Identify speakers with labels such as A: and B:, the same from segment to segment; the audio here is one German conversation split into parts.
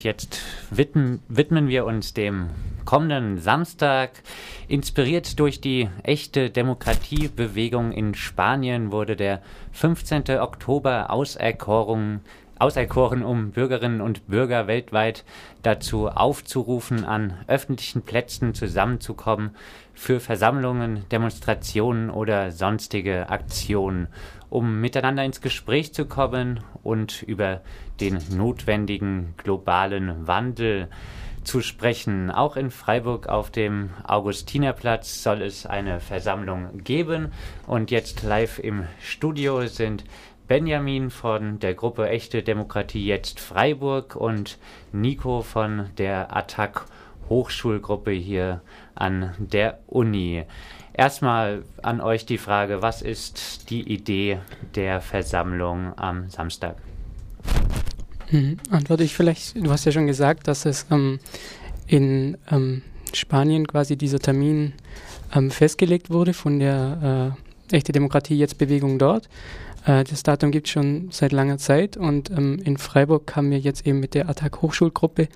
A: Jetzt widmen, widmen, wir uns dem kommenden Samstag. Inspiriert durch die echte Demokratiebewegung in Spanien wurde der 15. Oktober auserkoren, auserkoren, um Bürgerinnen und Bürger weltweit dazu aufzurufen, an öffentlichen Plätzen zusammenzukommen für Versammlungen, Demonstrationen oder sonstige Aktionen um miteinander ins Gespräch zu kommen und über den notwendigen globalen Wandel zu sprechen. Auch in Freiburg auf dem Augustinerplatz soll es eine Versammlung geben. Und jetzt live im Studio sind Benjamin von der Gruppe Echte Demokratie jetzt Freiburg und Nico von der Attac Hochschulgruppe hier an der Uni. Erstmal an euch die Frage, was ist die Idee der Versammlung am Samstag?
B: Hm, antworte ich vielleicht, du hast ja schon gesagt, dass es ähm, in ähm, Spanien quasi dieser Termin ähm, festgelegt wurde von der äh, Echte Demokratie jetzt Bewegung dort. Äh, das Datum gibt es schon seit langer Zeit und ähm, in Freiburg haben wir jetzt eben mit der Attac Hochschulgruppe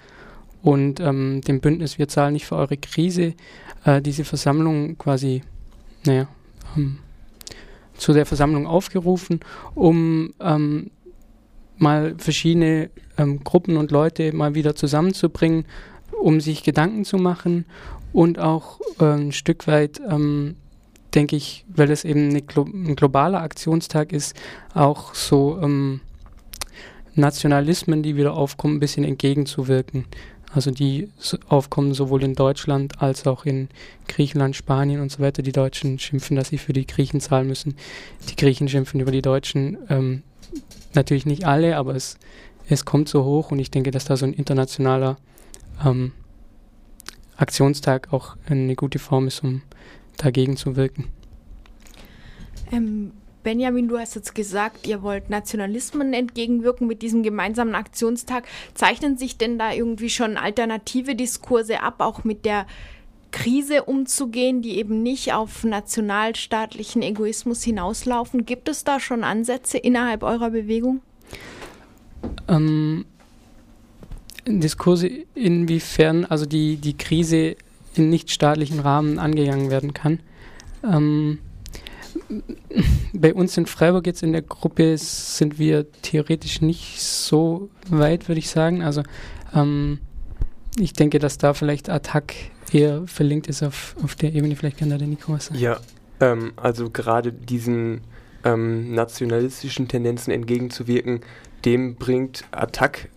B: und ähm, dem Bündnis Wir zahlen nicht für eure Krise äh, diese Versammlung quasi naja, ähm, zu der Versammlung aufgerufen, um ähm, mal verschiedene ähm, Gruppen und Leute mal wieder zusammenzubringen, um sich Gedanken zu machen und auch äh, ein Stück weit, ähm, denke ich, weil es eben Glo ein globaler Aktionstag ist, auch so ähm, Nationalismen, die wieder aufkommen, ein bisschen entgegenzuwirken. Also die aufkommen sowohl in Deutschland als auch in Griechenland, Spanien und so weiter. Die Deutschen schimpfen, dass sie für die Griechen zahlen müssen. Die Griechen schimpfen über die Deutschen. Ähm, natürlich nicht alle, aber es, es kommt so hoch und ich denke, dass da so ein internationaler ähm, Aktionstag auch eine gute Form ist, um dagegen zu wirken.
C: Ähm, Benjamin, du hast jetzt gesagt, ihr wollt Nationalismen entgegenwirken mit diesem gemeinsamen Aktionstag. Zeichnen sich denn da irgendwie schon alternative Diskurse ab, auch mit der Krise umzugehen, die eben nicht auf nationalstaatlichen Egoismus hinauslaufen? Gibt es da schon Ansätze innerhalb eurer Bewegung?
B: Ähm, Diskurse inwiefern also die, die Krise in nichtstaatlichen Rahmen angegangen werden kann. Ähm, bei uns in Freiburg jetzt in der Gruppe sind wir theoretisch nicht so weit, würde ich sagen. Also ähm, ich denke, dass da vielleicht Attack eher verlinkt ist auf, auf der Ebene. Vielleicht kann da der Nico was sagen.
D: Ja, ähm, also gerade diesen ähm, nationalistischen Tendenzen entgegenzuwirken, dem bringt Attack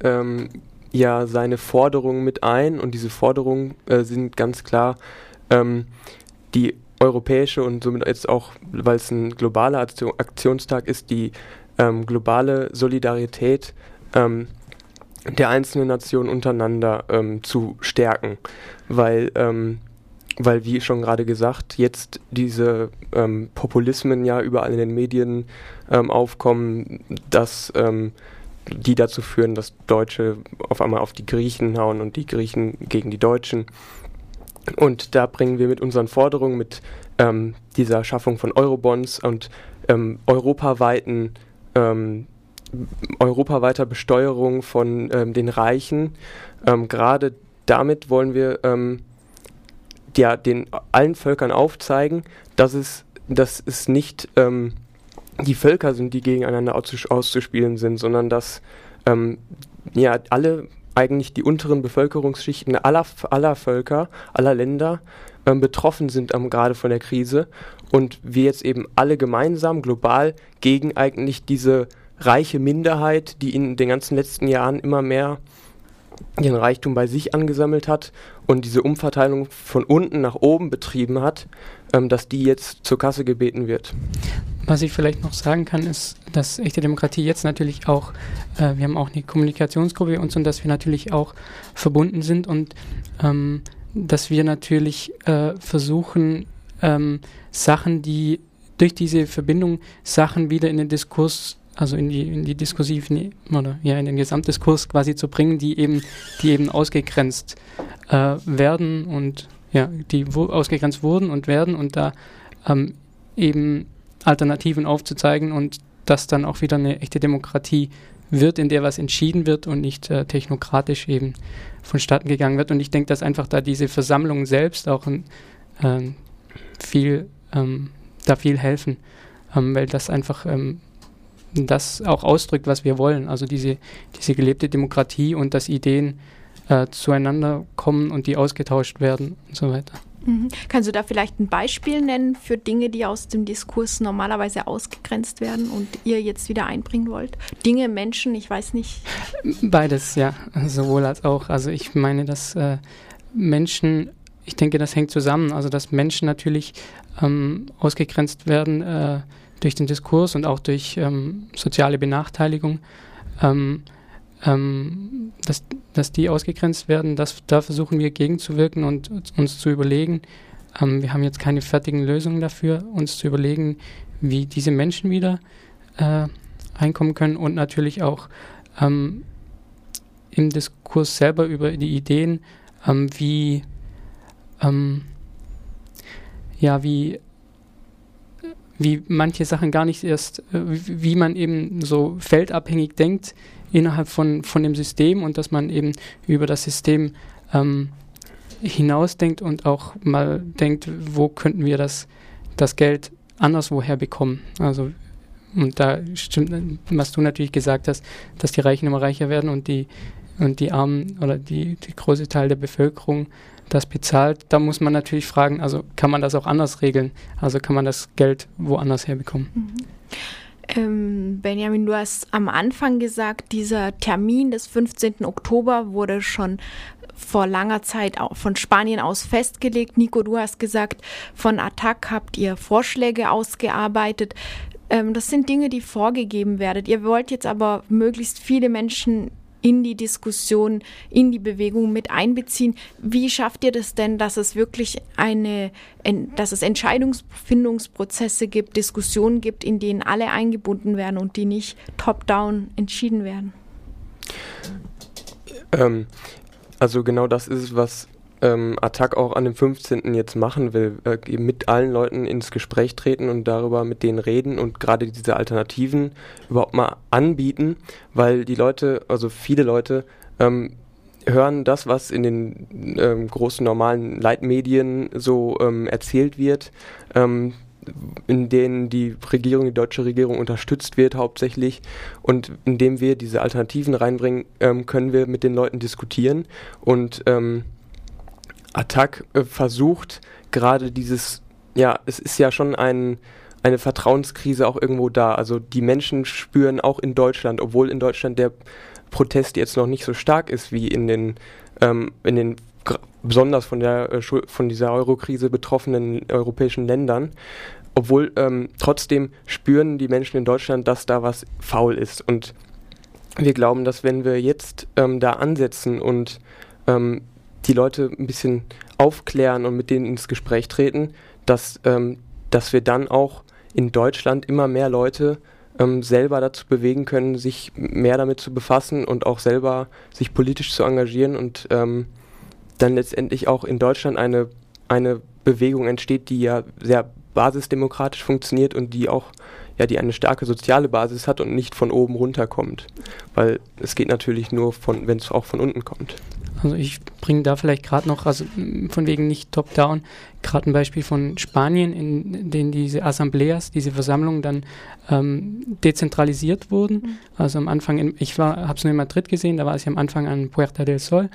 D: ja seine Forderungen mit ein und diese Forderungen äh, sind ganz klar ähm, die europäische und somit jetzt auch, weil es ein globaler Aktionstag ist, die ähm, globale Solidarität ähm, der einzelnen Nationen untereinander ähm, zu stärken, weil ähm, weil wie schon gerade gesagt, jetzt diese ähm, Populismen ja überall in den Medien ähm, aufkommen, dass die dazu führen, dass Deutsche auf einmal auf die Griechen hauen und die Griechen gegen die Deutschen. Und da bringen wir mit unseren Forderungen, mit ähm, dieser Schaffung von Eurobonds und ähm, europaweiten ähm, europaweiter Besteuerung von ähm, den Reichen, ähm, gerade damit wollen wir ähm, ja, den allen Völkern aufzeigen, dass es, dass es nicht die Völker sind, die gegeneinander auszuspielen sind, sondern dass ja, alle eigentlich die unteren Bevölkerungsschichten aller, aller Völker, aller Länder ähm, betroffen sind ähm, gerade von der Krise und wir jetzt eben alle gemeinsam global gegen eigentlich diese reiche Minderheit, die in den ganzen letzten Jahren immer mehr ihren Reichtum bei sich angesammelt hat und diese Umverteilung von unten nach oben betrieben hat, ähm, dass die jetzt zur Kasse gebeten wird.
B: Was ich vielleicht noch sagen kann, ist, dass echte Demokratie jetzt natürlich auch, äh, wir haben auch eine Kommunikationsgruppe und so, und dass wir natürlich auch verbunden sind und ähm, dass wir natürlich äh, versuchen, ähm, Sachen, die durch diese Verbindung Sachen wieder in den Diskurs, also in die, in die diskursiven oder ja in den Gesamtdiskurs quasi zu bringen, die eben, die eben ausgegrenzt äh, werden und ja, die ausgegrenzt wurden und werden und da ähm, eben Alternativen aufzuzeigen und dass dann auch wieder eine echte Demokratie wird, in der was entschieden wird und nicht äh, technokratisch eben vonstatten gegangen wird. Und ich denke, dass einfach da diese Versammlungen selbst auch ein, äh, viel, ähm, da viel helfen, ähm, weil das einfach ähm, das auch ausdrückt, was wir wollen. Also diese, diese gelebte Demokratie und dass Ideen äh, zueinander kommen und die ausgetauscht werden und so weiter.
C: Mhm. Kannst du da vielleicht ein Beispiel nennen für Dinge, die aus dem Diskurs normalerweise ausgegrenzt werden und ihr jetzt wieder einbringen wollt? Dinge, Menschen, ich weiß nicht.
B: Beides, ja, sowohl als auch. Also ich meine, dass äh, Menschen, ich denke, das hängt zusammen. Also dass Menschen natürlich ähm, ausgegrenzt werden äh, durch den Diskurs und auch durch ähm, soziale Benachteiligung. Ähm, ähm, dass, dass die ausgegrenzt werden, das, da versuchen wir gegenzuwirken und uns zu überlegen. Ähm, wir haben jetzt keine fertigen Lösungen dafür, uns zu überlegen, wie diese Menschen wieder äh, einkommen können und natürlich auch ähm, im Diskurs selber über die Ideen, ähm, wie ähm, ja, wie wie manche Sachen gar nicht erst, äh, wie man eben so feldabhängig denkt, innerhalb von, von dem System und dass man eben über das System ähm, hinausdenkt und auch mal denkt, wo könnten wir das, das Geld anderswoher bekommen. Also und da stimmt, was du natürlich gesagt hast, dass die Reichen immer reicher werden und die und die Armen oder die, die große Teil der Bevölkerung das bezahlt. Da muss man natürlich fragen, also kann man das auch anders regeln? Also kann man das Geld woanders herbekommen? Mhm.
C: Ähm, Benjamin, du hast am Anfang gesagt, dieser Termin des 15. Oktober wurde schon vor langer Zeit von Spanien aus festgelegt. Nico, du hast gesagt, von Attac habt ihr Vorschläge ausgearbeitet. Ähm, das sind Dinge, die vorgegeben werden. Ihr wollt jetzt aber möglichst viele Menschen in die Diskussion, in die Bewegung mit einbeziehen. Wie schafft ihr das denn, dass es wirklich eine, dass es Entscheidungsfindungsprozesse gibt, Diskussionen gibt, in denen alle eingebunden werden und die nicht top-down entschieden werden?
D: Ähm, also genau das ist es, was ähm, Attac auch an dem 15. jetzt machen will, äh, mit allen Leuten ins Gespräch treten und darüber mit denen reden und gerade diese Alternativen überhaupt mal anbieten, weil die Leute, also viele Leute, ähm, hören das, was in den ähm, großen normalen Leitmedien so ähm, erzählt wird, ähm, in denen die Regierung, die deutsche Regierung unterstützt wird hauptsächlich und indem wir diese Alternativen reinbringen, ähm, können wir mit den Leuten diskutieren und ähm, Attac äh, versucht gerade dieses, ja, es ist ja schon ein, eine Vertrauenskrise auch irgendwo da. Also die Menschen spüren auch in Deutschland, obwohl in Deutschland der Protest jetzt noch nicht so stark ist wie in den, ähm, in den besonders von der äh, von dieser Eurokrise betroffenen europäischen Ländern. Obwohl ähm, trotzdem spüren die Menschen in Deutschland, dass da was faul ist. Und wir glauben, dass wenn wir jetzt ähm, da ansetzen und ähm, die Leute ein bisschen aufklären und mit denen ins Gespräch treten, dass, ähm, dass wir dann auch in Deutschland immer mehr Leute ähm, selber dazu bewegen können, sich mehr damit zu befassen und auch selber sich politisch zu engagieren und ähm, dann letztendlich auch in Deutschland eine, eine Bewegung entsteht, die ja sehr basisdemokratisch funktioniert und die auch ja, die eine starke soziale Basis hat und nicht von oben runter kommt. Weil es geht natürlich nur von, wenn es auch von unten kommt.
B: Also ich bringe da vielleicht gerade noch, also von wegen nicht top-down, gerade ein Beispiel von Spanien, in denen diese Assembleas, diese Versammlungen dann ähm, dezentralisiert wurden. Mhm. Also am Anfang, in, ich habe es nur in Madrid gesehen, da war es ja am Anfang an Puerta del Sol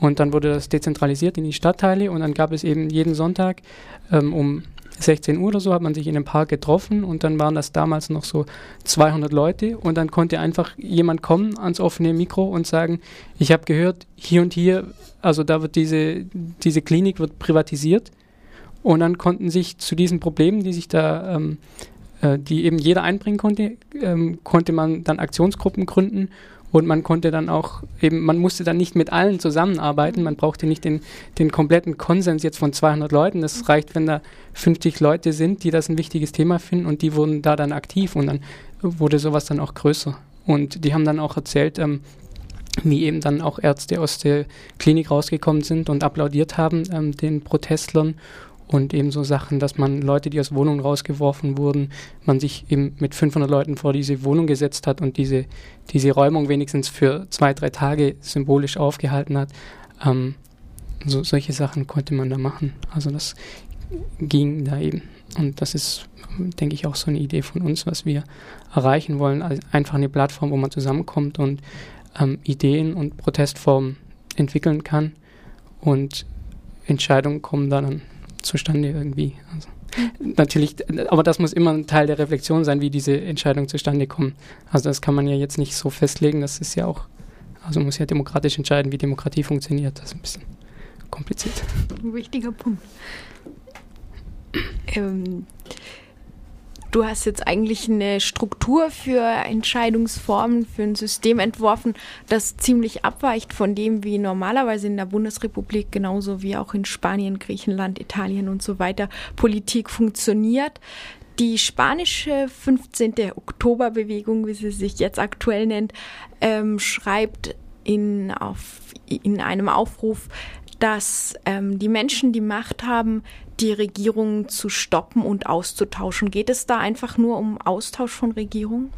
B: und dann wurde das dezentralisiert in die Stadtteile und dann gab es eben jeden Sonntag ähm, um 16 Uhr oder so hat man sich in einem Park getroffen und dann waren das damals noch so 200 Leute und dann konnte einfach jemand kommen ans offene Mikro und sagen, ich habe gehört, hier und hier, also da wird diese, diese Klinik wird privatisiert. Und dann konnten sich zu diesen Problemen, die sich da, ähm, äh, die eben jeder einbringen konnte, ähm, konnte man dann Aktionsgruppen gründen und man konnte dann auch eben, man musste dann nicht mit allen zusammenarbeiten, man brauchte nicht den, den kompletten Konsens jetzt von 200 Leuten. Das reicht, wenn da 50 Leute sind, die das ein wichtiges Thema finden und die wurden da dann aktiv und dann wurde sowas dann auch größer. Und die haben dann auch erzählt, ähm, wie eben dann auch Ärzte aus der Klinik rausgekommen sind und applaudiert haben ähm, den Protestlern und ebenso Sachen, dass man Leute, die aus Wohnungen rausgeworfen wurden, man sich eben mit 500 Leuten vor diese Wohnung gesetzt hat und diese, diese Räumung wenigstens für zwei, drei Tage symbolisch aufgehalten hat. Ähm, so, solche Sachen konnte man da machen. Also das ging da eben. Und das ist, denke ich, auch so eine Idee von uns, was wir erreichen wollen. Also einfach eine Plattform, wo man zusammenkommt und ähm, Ideen und Protestformen entwickeln kann. Und Entscheidungen kommen dann zustande irgendwie. Also, natürlich, aber das muss immer ein Teil der Reflexion sein, wie diese Entscheidungen zustande kommen. Also das kann man ja jetzt nicht so festlegen, das ist ja auch, also muss ja demokratisch entscheiden, wie Demokratie funktioniert. Das ist ein bisschen kompliziert.
C: Ein wichtiger Punkt. Ähm, du hast jetzt eigentlich eine Struktur für Entscheidungsformen, für ein System entworfen, das ziemlich abweicht von dem, wie normalerweise in der Bundesrepublik, genauso wie auch in Spanien, Griechenland, Italien und so weiter Politik funktioniert. Die spanische 15. Oktoberbewegung, wie sie sich jetzt aktuell nennt, ähm, schreibt in, auf, in einem Aufruf, dass ähm, die Menschen die Macht haben, die Regierung zu stoppen und auszutauschen. Geht es da einfach nur um Austausch von Regierungen?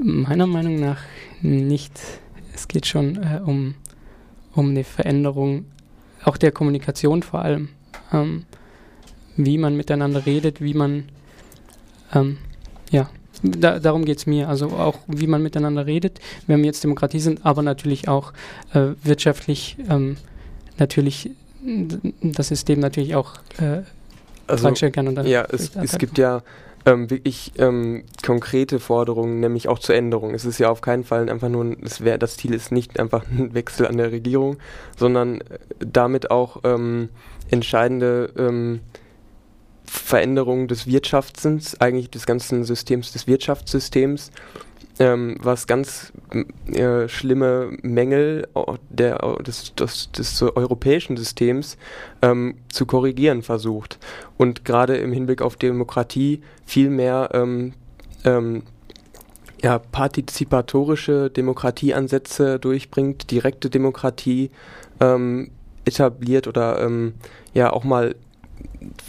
B: Meiner Meinung nach nicht. Es geht schon äh, um, um eine Veränderung auch der Kommunikation vor allem. Ähm, wie man miteinander redet, wie man, ähm, ja, da, darum geht es mir. Also auch, wie man miteinander redet, wenn wir jetzt Demokratie sind, aber natürlich auch äh, wirtschaftlich ähm, natürlich das System natürlich auch äh,
D: also, kann. Und ja, es, es gibt ja ähm, wirklich ähm, konkrete Forderungen, nämlich auch zur Änderung. Es ist ja auf keinen Fall einfach nur, es wär, das Ziel ist nicht einfach ein Wechsel an der Regierung, sondern äh, damit auch ähm, entscheidende Veränderungen des Wirtschaftssystems, eigentlich des ganzen Systems, des Wirtschaftssystems ähm, was ganz äh, schlimme Mängel der, des, des, des europäischen Systems ähm, zu korrigieren versucht. Und gerade im Hinblick auf Demokratie viel mehr ähm, ähm, ja, partizipatorische Demokratieansätze durchbringt, direkte Demokratie ähm, etabliert oder ähm, ja auch mal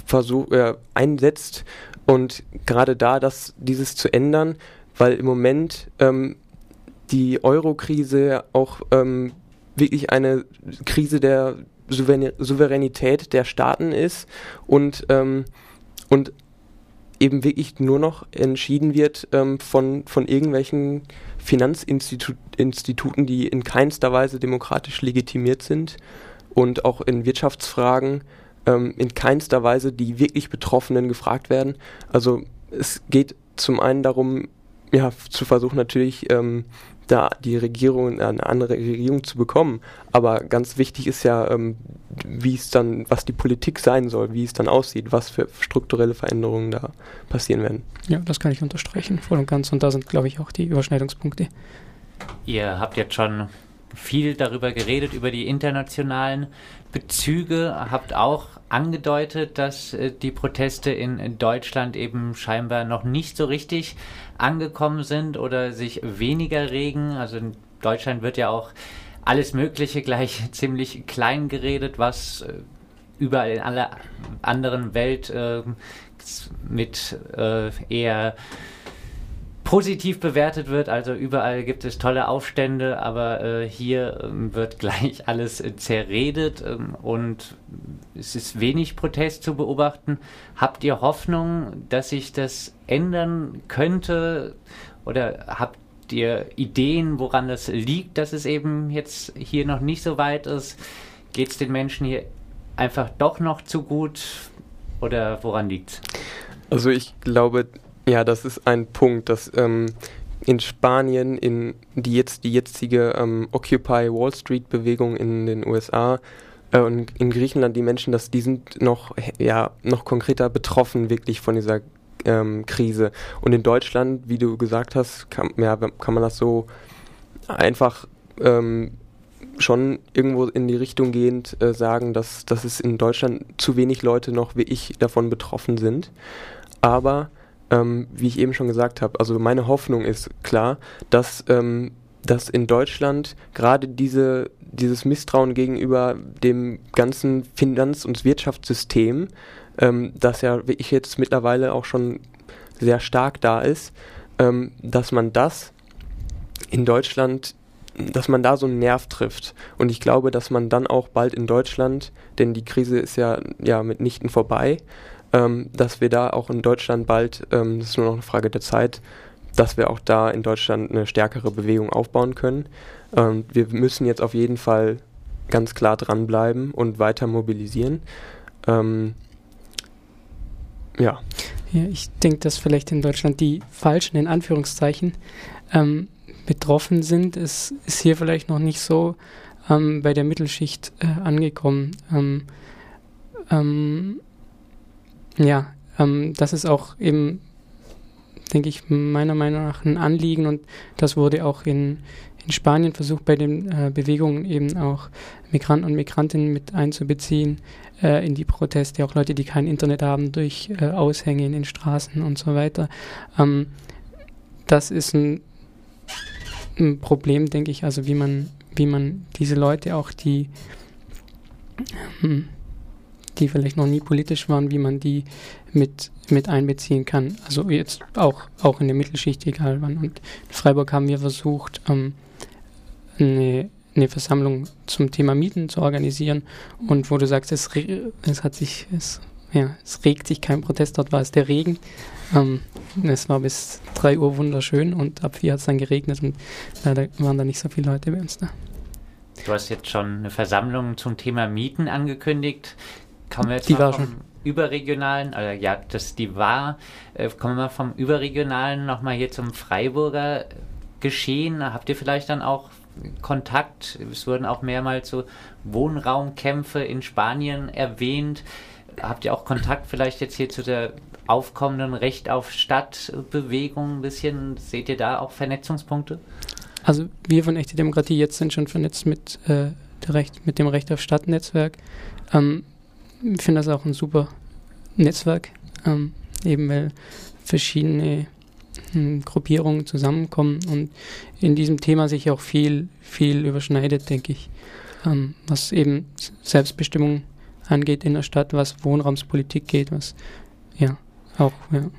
D: versucht, äh, einsetzt. Und gerade da, das, dieses zu ändern, weil im Moment ähm, die Euro-Krise auch ähm, wirklich eine Krise der Souveränität der Staaten ist und, ähm, und eben wirklich nur noch entschieden wird ähm, von, von irgendwelchen Finanzinstituten, die in keinster Weise demokratisch legitimiert sind und auch in Wirtschaftsfragen ähm, in keinster Weise die wirklich Betroffenen gefragt werden. Also es geht zum einen darum, ja, zu versuchen natürlich ähm, da die Regierung, eine andere Regierung zu bekommen. Aber ganz wichtig ist ja, ähm, wie es dann, was die Politik sein soll, wie es dann aussieht, was für strukturelle Veränderungen da passieren werden.
B: Ja, das kann ich unterstreichen, voll und ganz. Und da sind, glaube ich, auch die Überschneidungspunkte.
A: Ihr habt jetzt schon viel darüber geredet, über die internationalen Bezüge, habt auch angedeutet, dass äh, die Proteste in, Deutschland eben scheinbar noch nicht so richtig angekommen sind oder sich weniger regen. Also in Deutschland wird ja auch alles Mögliche gleich ziemlich klein geredet, was äh, überall in aller anderen Welt äh, mit äh, eher positiv bewertet wird. Also überall gibt es tolle Aufstände, aber äh, hier ähm, wird gleich alles äh, zerredet ähm, und es ist wenig Protest zu beobachten. Habt ihr Hoffnung, dass sich das ändern könnte oder habt ihr Ideen, woran das liegt, dass es eben jetzt hier noch nicht so weit ist? Geht es den Menschen hier einfach doch noch zu gut oder woran liegt es?
D: Also ich glaube, ja, das ist ein Punkt, dass ähm, in Spanien, in die jetzt die jetzige ähm, Occupy Wall Street Bewegung in den USA äh, und in Griechenland die Menschen, dass die sind noch ja noch konkreter betroffen wirklich von dieser ähm, Krise. Und in Deutschland, wie du gesagt hast, kann, ja, kann man das so einfach ähm, schon irgendwo in die Richtung gehend äh, sagen, dass, dass es in Deutschland zu wenig Leute noch wie ich davon betroffen sind. Aber ähm, wie ich eben schon gesagt habe, also meine Hoffnung ist klar, dass, ähm, dass in Deutschland gerade diese dieses Misstrauen gegenüber dem ganzen Finanz- und Wirtschaftssystem, ähm, das ja ich jetzt mittlerweile auch schon sehr stark da ist, ähm, dass man das in Deutschland, dass man da so einen Nerv trifft. Und ich glaube, dass man dann auch bald in Deutschland, denn die Krise ist ja, ja mitnichten vorbei, ähm, dass wir da auch in Deutschland bald, ähm, das ist nur noch eine Frage der Zeit, dass wir auch da in Deutschland eine stärkere Bewegung aufbauen können. Ähm, wir müssen jetzt auf jeden Fall ganz klar dranbleiben und weiter mobilisieren. Ähm,
B: ja. ja. Ich denke, dass vielleicht in Deutschland die Falschen, in Anführungszeichen, ähm, betroffen sind. Es ist hier vielleicht noch nicht so ähm, bei der Mittelschicht äh, angekommen. Ähm, ähm, ja, ähm, das ist auch eben, denke ich, meiner Meinung nach ein Anliegen und das wurde auch in, in Spanien versucht, bei den äh, Bewegungen eben auch Migranten und Migrantinnen mit einzubeziehen äh, in die Proteste, auch Leute, die kein Internet haben, durch äh, Aushänge in den Straßen und so weiter. Ähm, das ist ein, ein, Problem, denke ich, also wie man, wie man diese Leute auch, die hm, die vielleicht noch nie politisch waren, wie man die mit, mit einbeziehen kann. Also jetzt auch, auch in der Mittelschicht, egal wann. Und in Freiburg haben wir versucht, ähm, eine, eine Versammlung zum Thema Mieten zu organisieren. Und wo du sagst, es, es hat sich, es, ja, es regt sich kein Protest, dort war es der Regen. Ähm, es war bis 3 Uhr wunderschön und ab 4 hat es dann geregnet und leider waren da nicht so viele Leute bei uns da.
A: Du hast jetzt schon eine Versammlung zum Thema Mieten angekündigt. Kommen wir jetzt
B: die
A: mal
B: war
A: vom
B: schon.
A: überregionalen, also ja, das die war, äh, kommen wir mal vom überregionalen nochmal hier zum Freiburger Geschehen. Habt ihr vielleicht dann auch Kontakt? Es wurden auch mehrmals so Wohnraumkämpfe in Spanien erwähnt. Habt ihr auch Kontakt vielleicht jetzt hier zu der aufkommenden Recht auf Stadtbewegung ein bisschen? Seht ihr da auch Vernetzungspunkte?
B: Also wir von Echte Demokratie jetzt sind schon vernetzt mit, äh, Recht, mit dem Recht auf Stadtnetzwerk. Ähm, finde das auch ein super Netzwerk, ähm, eben weil verschiedene ähm, Gruppierungen zusammenkommen und in diesem Thema sich auch viel, viel überschneidet, denke ich, ähm, was eben Selbstbestimmung angeht in der Stadt, was Wohnraumspolitik geht, was ja auch, ja.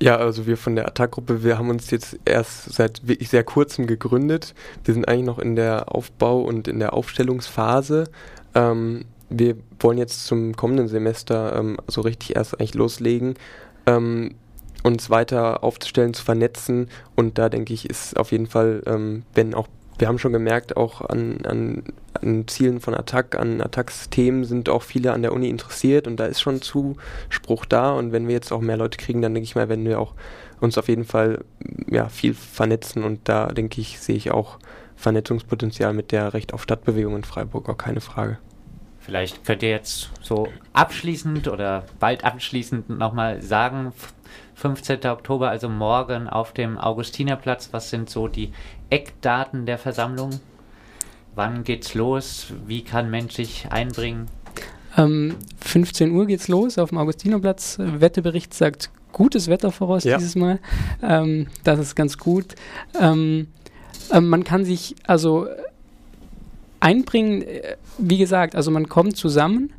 D: Ja, also wir von der Attack-Gruppe, wir haben uns jetzt erst seit wirklich sehr kurzem gegründet. Wir sind eigentlich noch in der Aufbau- und in der Aufstellungsphase. Ähm, wir wollen jetzt zum kommenden Semester ähm, so richtig erst eigentlich loslegen, ähm, uns weiter aufzustellen, zu vernetzen. Und da denke ich, ist auf jeden Fall, ähm, wenn auch, wir haben schon gemerkt, auch an, an, an Zielen von Attack, an Attacks-Themen sind auch viele an der Uni interessiert und da ist schon Zuspruch da. Und wenn wir jetzt auch mehr Leute kriegen, dann denke ich mal, werden wir auch uns auf jeden Fall ja, viel vernetzen. Und da denke ich, sehe ich auch Vernetzungspotenzial mit der Recht auf Stadtbewegung in Freiburg, auch keine Frage.
A: Vielleicht könnt ihr jetzt so abschließend oder bald abschließend nochmal sagen, 15. Oktober, also morgen auf dem Augustinerplatz, was sind so die Eckdaten der Versammlung? Wann geht's los? Wie kann Mensch sich einbringen?
B: Ähm, 15 Uhr geht's los auf dem Augustinerplatz. Wetterbericht sagt gutes Wetter voraus ja. dieses Mal. Ähm, das ist ganz gut. Ähm, ähm man kann sich also einbringen, äh, wie gesagt, also man kommt zusammen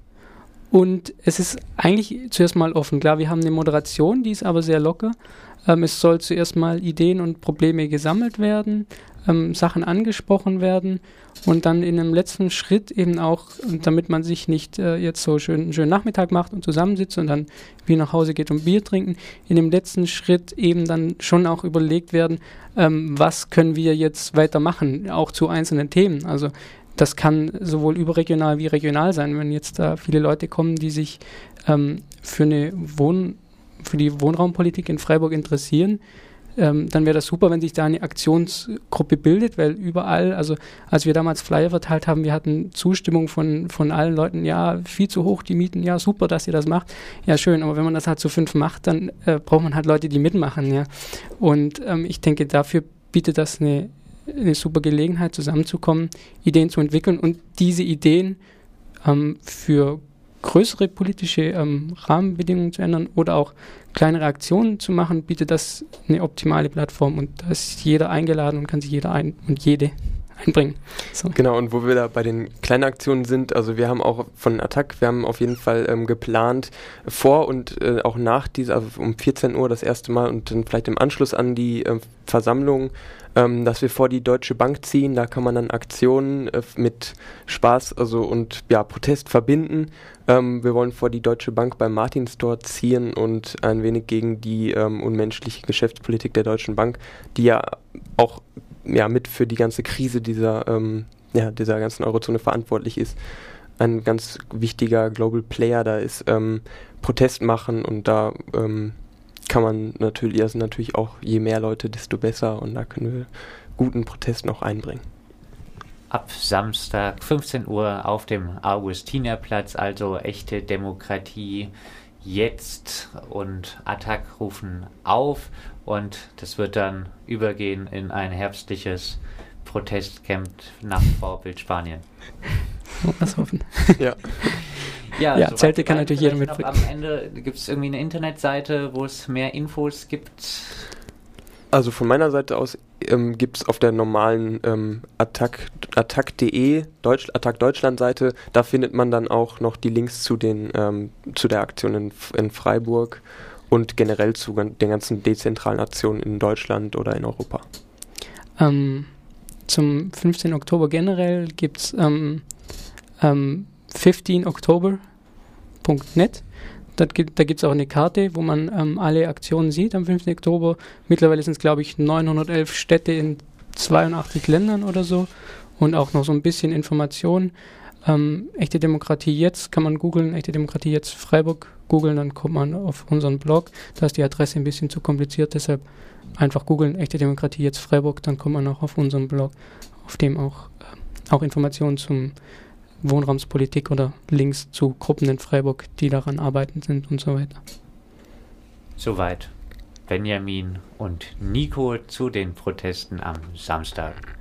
B: und es ist eigentlich zuerst mal offen. Klar, wir haben eine Moderation, die ist aber sehr locker. Ähm, es soll zuerst mal Ideen und Probleme gesammelt werden, ähm, Sachen angesprochen werden und dann in einem letzten Schritt eben auch, damit man sich nicht äh, jetzt so schön einen schönen Nachmittag macht und zusammensitzt und dann wie nach Hause geht und Bier trinken, in dem letzten Schritt eben dann schon auch überlegt werden, ähm, was können wir jetzt weitermachen, auch zu einzelnen Themen. Also das kann sowohl überregional wie regional sein. Wenn jetzt da viele Leute kommen, die sich ähm, für eine Wohn für die Wohnraumpolitik in Freiburg interessieren, ähm, dann wäre das super, wenn sich da eine Aktionsgruppe bildet, weil überall, also als wir damals Flyer verteilt haben, wir hatten Zustimmung von, von allen Leuten, ja, viel zu hoch die Mieten, ja, super, dass ihr das macht. Ja, schön, aber wenn man das halt zu fünf macht, dann äh, braucht man halt Leute, die mitmachen, ja. Und ähm, ich denke, dafür bietet das eine eine super Gelegenheit, zusammenzukommen, Ideen zu entwickeln und diese Ideen ähm, für größere politische ähm, Rahmenbedingungen zu ändern oder auch kleinere Aktionen zu machen, bietet das eine optimale Plattform und da ist jeder eingeladen und kann sich jeder ein und jede einbringen.
D: So. Genau, und wo wir da bei den kleinen Aktionen sind, also wir haben auch von Attack, wir haben auf jeden Fall ähm, geplant, vor und äh, auch nach dieser, also um 14 Uhr das erste Mal und dann vielleicht im Anschluss an die äh, Versammlung, ähm, dass wir vor die Deutsche Bank ziehen. Da kann man dann Aktionen äh, mit Spaß also und ja, Protest verbinden. Ähm, wir wollen vor die Deutsche Bank beim Martinstor ziehen und ein wenig gegen die ähm, unmenschliche Geschäftspolitik der Deutschen Bank, die ja auch ja, mit für die ganze Krise dieser, ähm, ja, dieser ganzen Eurozone verantwortlich ist. Ein ganz wichtiger Global Player da ist, ähm, Protest machen und da ähm, kann man natürlich, also natürlich auch je mehr Leute, desto besser und da können wir guten Protest noch einbringen.
A: Ab Samstag 15 Uhr auf dem Augustinerplatz, also echte Demokratie jetzt und Attack rufen auf und das wird dann übergehen in ein herbstliches Protestcamp nach Vorbild Spanien.
B: Was hoffen.
A: Ja. Ja, ja Zelte kann natürlich jeder mitbringen. Am Ende gibt es irgendwie eine Internetseite, wo es mehr Infos gibt.
D: Also von meiner Seite aus ähm, gibt es auf der normalen ähm, attack.de attack Deutsch, Attack Deutschland Seite, da findet man dann auch noch die Links zu den ähm, zu der Aktion in, in Freiburg und generell zu den ganzen dezentralen Aktionen in Deutschland oder in Europa.
B: Ähm, zum 15. Oktober generell gibt es ähm, ähm, 15oktober.net. Da gibt es auch eine Karte, wo man ähm, alle Aktionen sieht am 15. Oktober. Mittlerweile sind es, glaube ich, 911 Städte in 82 Ländern oder so. Und auch noch so ein bisschen Information. Ähm, echte Demokratie jetzt kann man googeln, echte Demokratie jetzt Freiburg googeln, dann kommt man auf unseren Blog. Da ist die Adresse ein bisschen zu kompliziert, deshalb einfach googeln, echte Demokratie jetzt Freiburg, dann kommt man auch auf unseren Blog, auf dem auch, äh, auch Informationen zum Wohnraumspolitik oder Links zu Gruppen in Freiburg, die daran arbeiten sind und so weiter.
A: Soweit Benjamin und Nico zu den Protesten am Samstag.